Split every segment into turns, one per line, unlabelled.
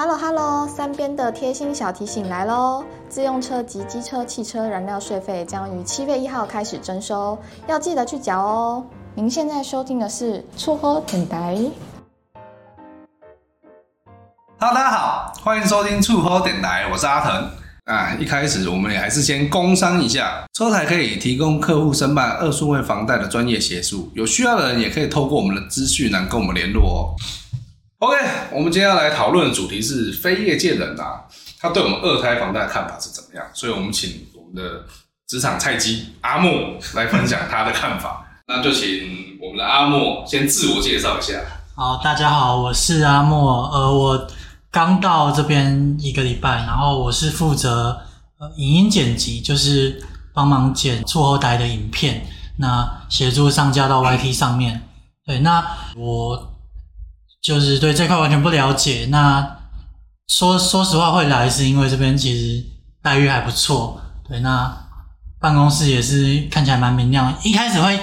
Hello Hello，三边的贴心小提醒来喽！自用车及机车汽车燃料税费将于七月一号开始征收，要记得去缴哦。您现在收听的是厝好电台。
Hello，大家好，欢迎收听厝好电台，我是阿腾。啊，一开始我们也还是先工商一下，车台可以提供客户申办二数位房贷的专业协助，有需要的人也可以透过我们的资讯栏跟我们联络哦。OK，我们今天要来讨论的主题是非业界人啊，他对我们二胎房贷的看法是怎么样？所以我们请我们的职场菜鸡阿莫来分享他的看法。那就请我们的阿莫先自我介绍一下。
好，大家好，我是阿莫。呃，我刚到这边一个礼拜，然后我是负责呃影音剪辑，就是帮忙剪厝后台的影片，那协助上架到 YT 上面。对，那我。就是对这块完全不了解。那说说实话，会来是因为这边其实待遇还不错。对，那办公室也是看起来蛮明亮。一开始会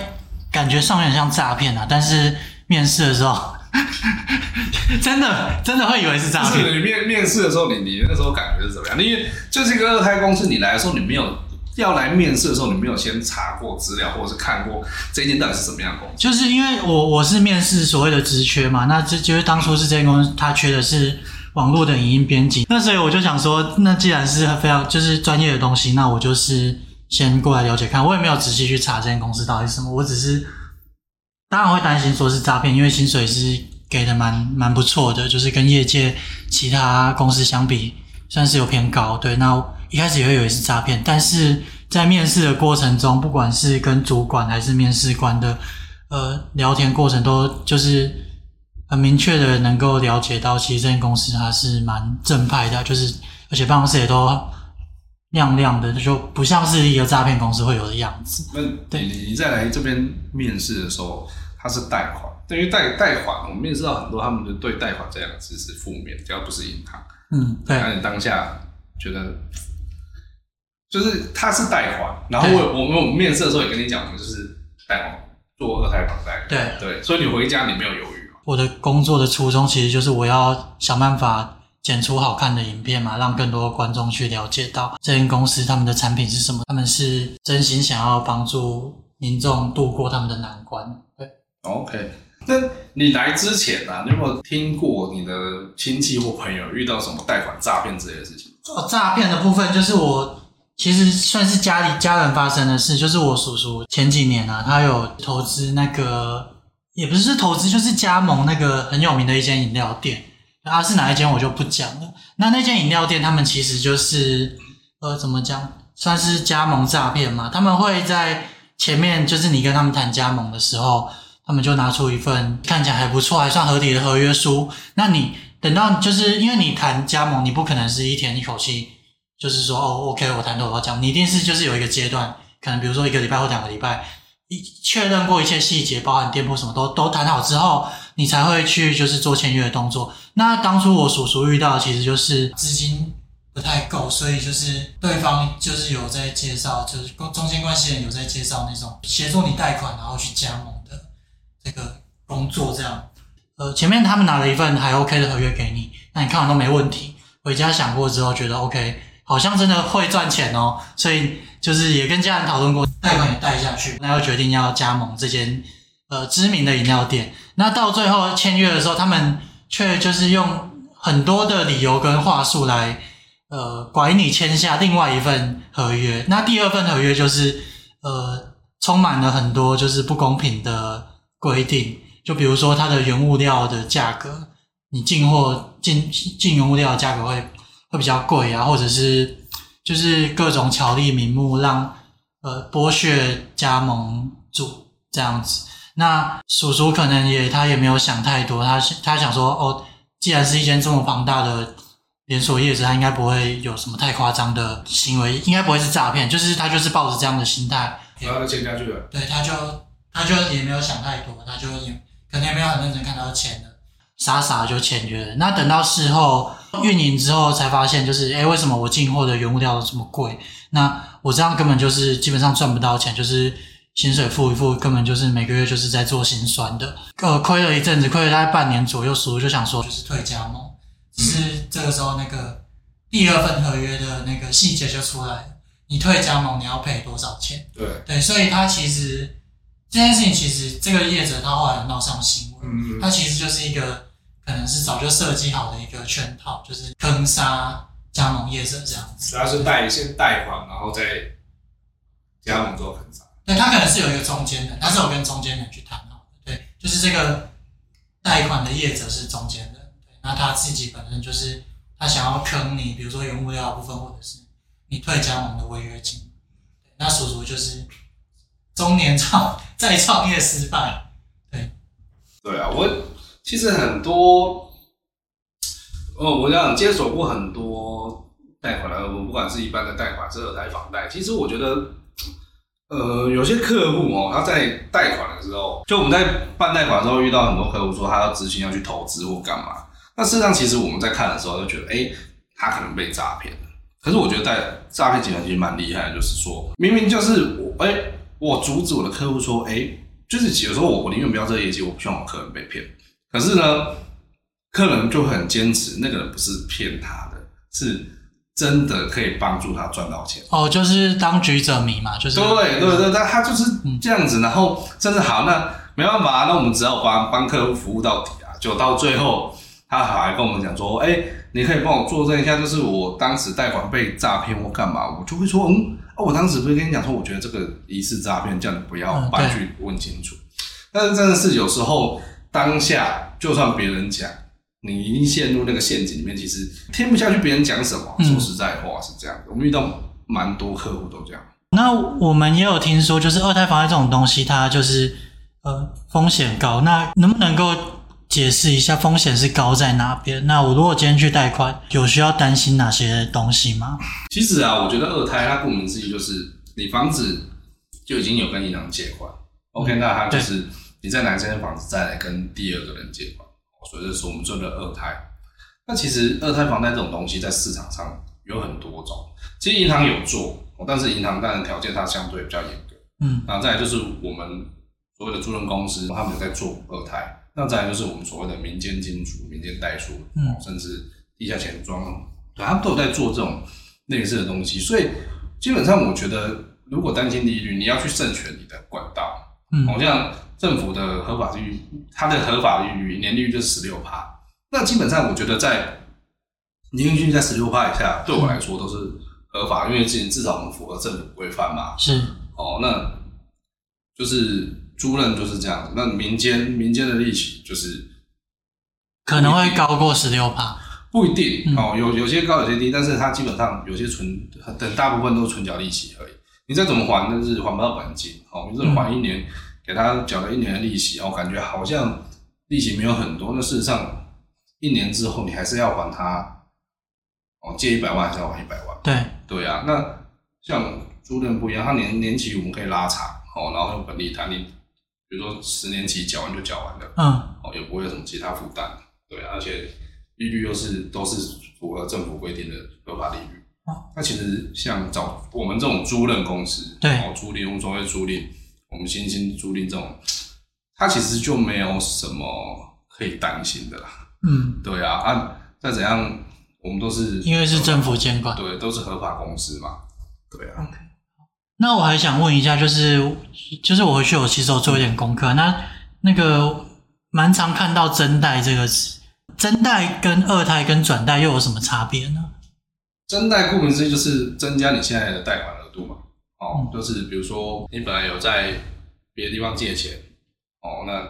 感觉上面很像诈骗啊，但是面试的时候，真的真的会以为是诈
骗。你面面试的时候，你你那时候感觉是怎么样？因为就是一个二胎公司，你来的时候你没有。要来面试的时候，你没有先查过资料，或者是看过这间到底是什么样的公司？
就是因为我我是面试所谓的职缺嘛，那这就是当初是这间公司，它缺的是网络的影音编辑，那所以我就想说，那既然是非常就是专业的东西，那我就是先过来了解看。我也没有仔细去查这间公司到底是什么，我只是当然会担心说是诈骗，因为薪水是给的蛮蛮不错的，就是跟业界其他公司相比，算是有偏高。对，那。一开始也会以为是诈骗，但是在面试的过程中，不管是跟主管还是面试官的呃聊天过程，都就是很明确的能够了解到，其实这间公司它是蛮正派的，就是而且办公室也都亮亮的，就不像是一个诈骗公司会有的样子。
那对你你再来这边面试的时候，它是贷款，对于贷贷款，我们面试到很多，他们就对贷款这两个字是负面，只要不是银行。
嗯，对。
那你当下觉得？就是他是贷款，然后我我们我们面试的时候也跟你讲，我们就是贷款做二胎房贷。
对
对，所以你回家你没有犹豫吗？
我的工作的初衷其实就是我要想办法剪出好看的影片嘛，让更多观众去了解到这间公司他们的产品是什么，他们是真心想要帮助民众度过他们的难关。对
，OK。那你来之前啊，你有没有听过你的亲戚或朋友遇到什么贷款诈骗之类的事情？
哦，诈骗的部分就是我。其实算是家里家人发生的事，就是我叔叔前几年啊，他有投资那个，也不是投资，就是加盟那个很有名的一间饮料店。啊，是哪一间我就不讲了。那那间饮料店，他们其实就是呃，怎么讲，算是加盟诈骗嘛。他们会在前面，就是你跟他们谈加盟的时候，他们就拿出一份看起来还不错、还算合理的合约书。那你等到就是因为你谈加盟，你不可能是一天一口气。就是说，哦，OK，我谈妥了讲，你一定是就是有一个阶段，可能比如说一个礼拜或两个礼拜，一确认过一切细节，包含店铺什么都都谈好之后，你才会去就是做签约的动作。那当初我叔叔遇到其实就是资金不太够，所以就是对方就是有在介绍，就是中间关系人有在介绍那种协助你贷款然后去加盟的这个工作，这样。呃，前面他们拿了一份还 OK 的合约给你，那你看完都没问题，回家想过之后觉得 OK。好像真的会赚钱哦，所以就是也跟家人讨论过，贷款也贷下去，那又决定要加盟这间呃知名的饮料店。那到最后签约的时候，他们却就是用很多的理由跟话术来呃拐你签下另外一份合约。那第二份合约就是呃充满了很多就是不公平的规定，就比如说它的原物料的价格，你进货进进原物料的价格会。会比较贵啊，或者是就是各种巧立名目让呃剥削加盟主这样子。那叔叔可能也他也没有想太多，他他想说哦，既然是一间这么庞大的连锁业者，他应该不会有什么太夸张的行为，应该不会是诈骗，就是他就是抱着这样的心态，
然后就签下去了。
对，他就他就也没有想太多，他就也可能也没有很认真看到钱的，傻傻就签约了。那等到事后。运营之后才发现，就是诶，为什么我进货的原物料都这么贵？那我这样根本就是基本上赚不到钱，就是薪水付一付，根本就是每个月就是在做心酸的。呃，亏了一阵子，亏了大概半年左右，叔叔就想说，就是退加盟，只是这个时候那个第二份合约的那个细节就出来了，你退加盟你要赔多少钱？
对
对，所以他其实这件事情其实这个业者他后来有闹上新闻，
嗯，
他其实就是一个可能是早就设计好的一个圈套，就是坑杀加盟业者这样子。
主要是贷先贷款，然后再加盟做坑杀。
对，他可能是有一个中间人，他是有跟中间人去谈好的。对，就是这个贷款的业者是中间人，对，那他自己本身就是他想要坑你，比如说原物料部分，或者是你退加盟的违约金。对，那叔叔就是中年创再创业失败。对，
对啊，我其实很多，哦，我想接手过很多贷款的，我不管是一般的贷款，是二胎房贷，其实我觉得。呃，有些客户哦，他在贷款的时候，就我们在办贷款的时候遇到很多客户说他要资金要去投资或干嘛。那事实上，其实我们在看的时候就觉得，哎，他可能被诈骗了。可是我觉得在诈骗集团其实蛮厉害的，就是说明明就是我，哎，我阻止我的客户说，哎，就是有时候我我宁愿不要这个业绩，我不希望我客人被骗。可是呢，客人就很坚持，那个人不是骗他的，是。真的可以帮助他赚到钱
哦，就是当局者迷嘛，就是
对对对，他他就是这样子，然后真的好，那没办法，那我们只要帮帮客户服务到底啊，就到最后他还跟我们讲说，哎，你可以帮我作证一下，就是我当时贷款被诈骗或干嘛，我就会说，嗯，我当时不是跟你讲说，我觉得这个疑似诈骗，叫你不要搬去问清楚。但是真的是有时候当下，就算别人讲。你一定陷入那个陷阱里面，其实听不下去别人讲什么。说实在话是这样我们遇到蛮多客户都这样。
那我们也有听说，就是二胎房贷这种东西，它就是呃风险高。那能不能够解释一下风险是高在哪边？那我如果今天去贷款，有需要担心哪些东西吗？
其实啊，我觉得二胎它顾名思义就是你房子就已经有跟银行借款，OK，那它就是你再拿这间房子再来跟第二个人借款。所以这是我们做的二胎。那其实二胎房贷这种东西在市场上有很多种。其实银行有做，但是银行当然条件它相对比较严格。嗯，然后再来就是我们所谓的租赁公司，他们有在做二胎。那再来就是我们所谓的民间金主、民间代书，嗯，甚至地下钱庄，对，他们都有在做这种类似的东西。所以基本上我觉得，如果担心利率，你要去慎选你的管道。嗯，好像。政府的合法利率，它的合法利率年利率就是十六趴。那基本上，我觉得在年利率在十六趴以下，对我来说都是合法，因为之前至少我们符合政府规范嘛。
是
哦，那就是租赁就是这样子。那民间民间的利息就是
可能会高过十六趴，
不一定哦，有有些高有些低，但是它基本上有些存等大部分都是存缴利息而已。你再怎么还，那是还不到本金哦，你这还一年。给他缴了一年的利息，我感觉好像利息没有很多。那事实上，一年之后你还是要还他，哦，借一百万还是要还一百万？
对
对啊。那像租赁不一样，它年年期我们可以拉长，哦，然后用本利摊，你比如说十年期缴完就缴完了，嗯，哦，也不会有什么其他负担，对啊，而且利率又是都是符合政府规定的合法利率。哦，那其实像找我们这种租赁公司，
对，
哦，租赁无所谓租赁。我们新兴租赁这种，它其实就没有什么可以担心的啦。嗯，对啊，啊，再怎样，我们都是
因为是政府监管，
对，都是合法公司嘛。对啊。
Okay. 那我还想问一下，就是就是我回去我其实有做一点功课，那那个蛮常看到“增贷”这个词，增贷跟二胎跟转贷又有什么差别呢？
增贷顾名思义就是增加你现在的贷款额度嘛。哦，就是比如说你本来有在别的地方借钱，哦，那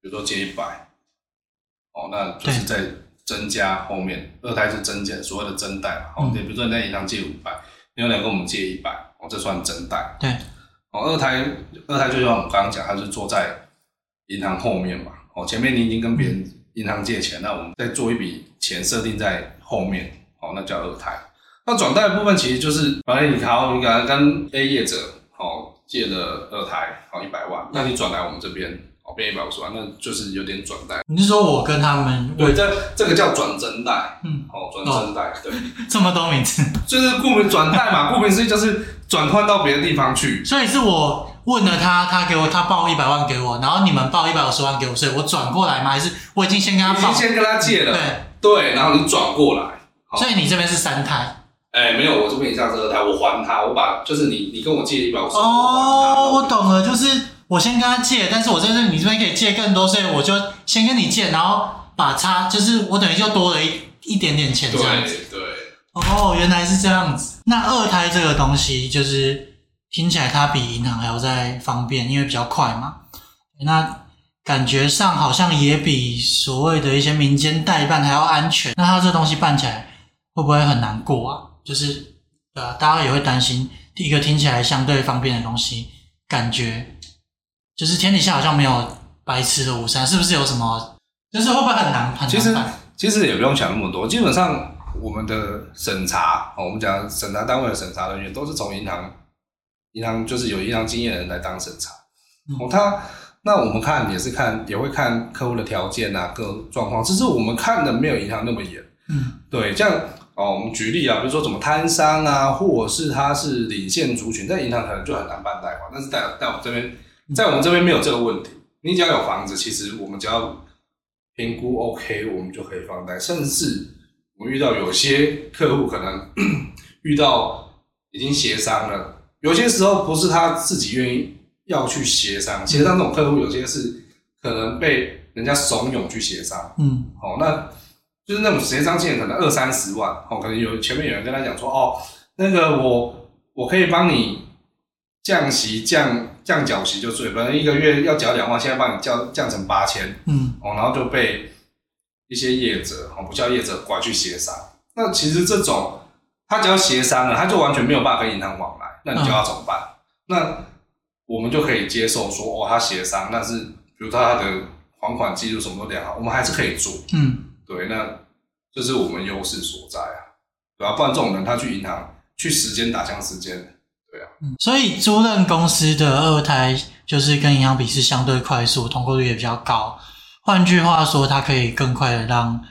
比如说借一百，哦，那就是在增加后面二胎是增减所谓的增贷嘛，哦，对，比如说你在银行借五百，你有两个我们借一百，哦，这算增贷。
对，
哦，二胎二胎就像我们刚刚讲，它是坐在银行后面嘛，哦，前面你已经跟别人银行借钱，那我们再做一笔钱设定在后面，哦，那叫二胎。那转贷的部分其实就是，反正你好，你可能跟 A 业者哦借了二胎好一百万，那你转来我们这边哦变一百五十万，那就是有点转贷。
你是说我跟他们？
对，这这个叫转增贷，嗯，哦转增贷，对，
这么多名字，
就是顾名转贷嘛，顾名思义就是转换到别的地方去。
所以是我问了他，他给我他报一百万给我，然后你们报一百五十万给我，所以我转过来吗？还是我已经先跟他报？
已经先跟他借了，
对。
对，然后你转过来，
所以你这边是三台。
哎、欸，没有，我这边也像这二胎，我还他，我把就是你你跟我借一百五十，
哦，我懂了，就是我先跟他借，但是我在这你这边可以借更多，所以我就先跟你借，然后把差，就是我等于就多了一一点点钱这样子。
对对。
哦，原来是这样子。那二胎这个东西，就是听起来它比银行还要再方便，因为比较快嘛。那感觉上好像也比所谓的一些民间代办还要安全。那它这东西办起来会不会很难过啊？就是，对啊，大家也会担心。第一个听起来相对方便的东西，感觉就是天底下好像没有白吃的午餐，是不是有什么？就是会不会很难很难办？
其实其实也不用想那么多，基本上我们的审查，我们讲审查单位的审查人员都是从银行，银行就是有银行经验的人来当审查。哦、嗯，他那我们看也是看，也会看客户的条件啊，各状况，只是我们看的没有银行那么严。嗯，对，这样。哦，我们举例啊，比如说怎么摊商啊，或者是他是领现族群，在银行可能就很难办贷款。但是在在我们这边，在我们这边没有这个问题。你只要有房子，其实我们只要评估 OK，我们就可以放贷。甚至我们遇到有些客户可能 遇到已经协商了，有些时候不是他自己愿意要去协商，协商这种客户有些是可能被人家怂恿去协商。嗯，好，那。就是那种协商金额可能二三十万，哦，可能有前面有人跟他讲说，哦，那个我我可以帮你降息降降缴息就对，反正一个月要缴两万，现在帮你降降成八千，嗯，哦，然后就被一些业者哦，不叫业者拐去协商。那其实这种他只要协商了，他就完全没有办法跟银行往来，那你就要怎么办？嗯、那我们就可以接受说，哦，他协商，但是比如他的还款记录什么都良好，我们还是可以做，嗯。对，那这是我们优势所在啊，对吧？不然这种人他去银行去时间打枪时间，对啊。嗯，所以租赁公司的二胎就是跟银行比是相对快速，通过率也比较高。换句话说，它可以更快的让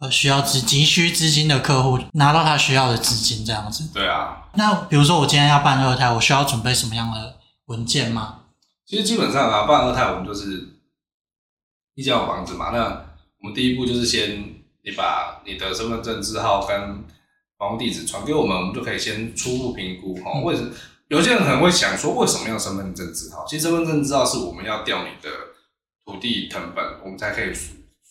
呃需要资急需资金的客户拿到他需要的资金，这样子。对啊。那比如说我今天要办二胎，我需要准备什么样的文件吗？其实基本上啊，办二胎我们就是一间有房子嘛，那。我们第一步就是先你把你的身份证字号跟房屋地址传给我们，我们就可以先初步评估哈。为什么有些人可能会想说，为什么要身份证字号？其实身份证字号是我们要调你的土地成本，我们才可以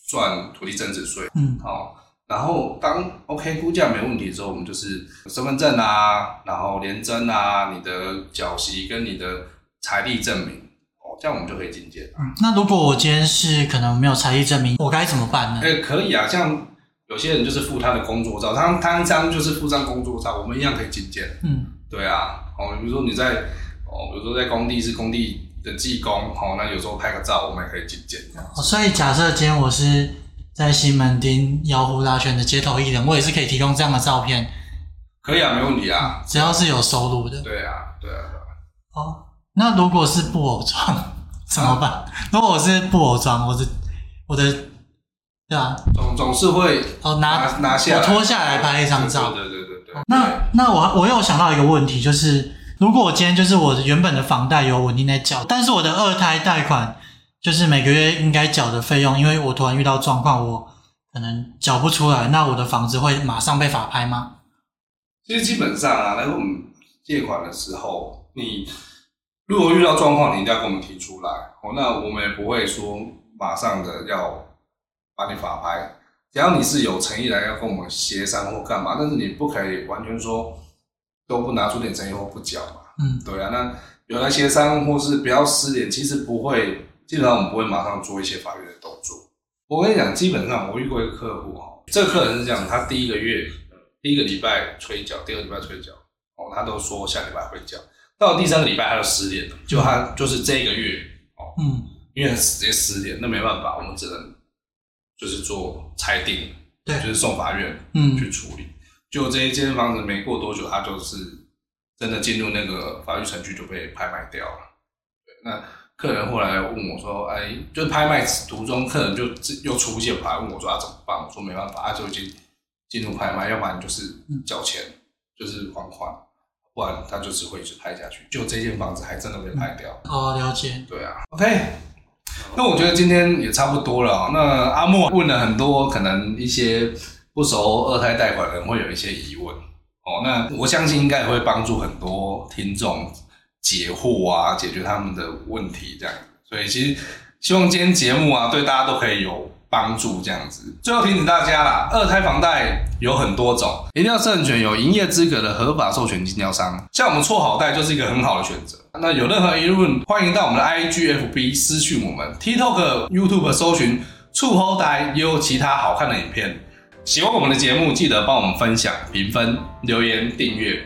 算土地增值税。嗯，好。然后当 OK 估价没问题之后，我们就是身份证啊，然后联征啊，你的缴息跟你的财力证明。这样我们就可以进阶。嗯，那如果我今天是可能没有财力证明，我该怎么办呢？诶，可以啊，像有些人就是附他的工作照，他他张就是附张工作照，我们一样可以进阶。嗯，对啊，哦，比如说你在哦，比如说在工地是工地的技工，哦，那有时候拍个照，我们也可以进阶。哦，所以假设今天我是在西门町摇呼啦圈的街头艺人，我也是可以提供这样的照片。可以啊，没问题啊，只要是有收入的。对啊，对啊，对啊。哦。那如果是布偶装怎么办？啊、如果我是布偶装，我的我的对啊，总总是会哦拿拿，下来，我脱下来拍一张照。对对对对对。那那我我又想到一个问题，就是如果我今天就是我原本的房贷有稳定在缴，但是我的二胎贷款就是每个月应该缴的费用，因为我突然遇到状况，我可能缴不出来，那我的房子会马上被法拍吗？其实基本上啊，来我们借款的时候，你。如果遇到状况，你一定要跟我们提出来哦。那我们也不会说马上的要把你法拍，只要你是有诚意来要跟我们协商或干嘛，但是你不可以完全说都不拿出点诚意或不缴嘛。嗯，对啊。那有来协商或是不要失联，其实不会，基本上我们不会马上做一些法律的动作。我跟你讲，基本上我遇过一个客户哈，这个客人是这样，他第一个月第一个礼拜催缴，第二个礼拜催缴，哦，他都说下礼拜会缴。到了第三个礼拜，他就失联了。就他就是这个月哦，嗯，因为直接失联，那没办法，我们只能就是做裁定，对，就是送法院嗯去处理。就这一间房子没过多久，他就是真的进入那个法律程序，就被拍卖掉了。对，那客人后来问我说：“哎，就是拍卖途中，客人就又出现，跑来问我说他怎么办？”我说：“没办法，他就已经进入拍卖，要不然就是缴钱，就是还款。”不然他就是会一直拍下去，就这间房子还真的被拍掉。哦，了解。对啊，OK。那我觉得今天也差不多了。那阿莫问了很多，可能一些不熟二胎贷款人会有一些疑问哦。那我相信应该也会帮助很多听众解惑啊，解决他们的问题这样。所以其实希望今天节目啊，对大家都可以有帮助这样子。最后提醒大家啦，二胎房贷有很多种，一定要慎选有营业资格的合法授权经销商。像我们绰好贷就是一个很好的选择。那有任何疑问，欢迎到我们的 IGFB 私讯我们，TikTok、YouTube 搜寻绰好贷，也有其他好看的影片。喜欢我们的节目，记得帮我们分享、评分、留言、订阅。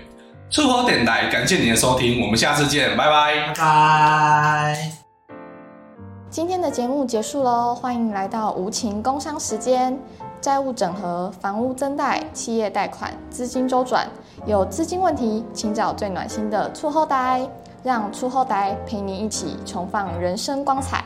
绰好点来，感谢您的收听，我们下次见，拜拜，
拜拜。
今天的节目结束喽，欢迎来到无情工商时间。债务整合、房屋增贷、企业贷款、资金周转，有资金问题，请找最暖心的促后贷。让促后贷陪你一起重放人生光彩。